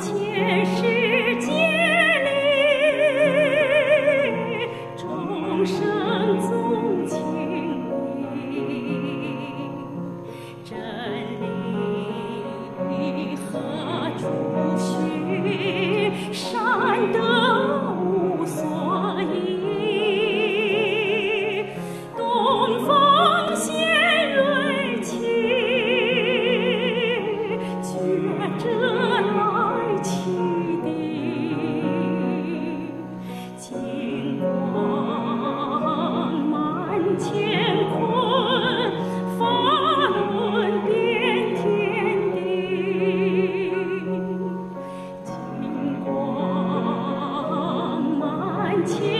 前世天地。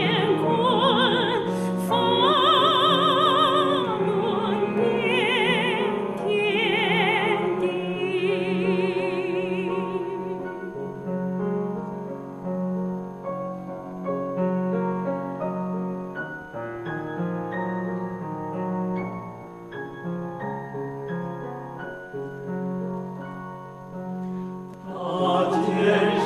大千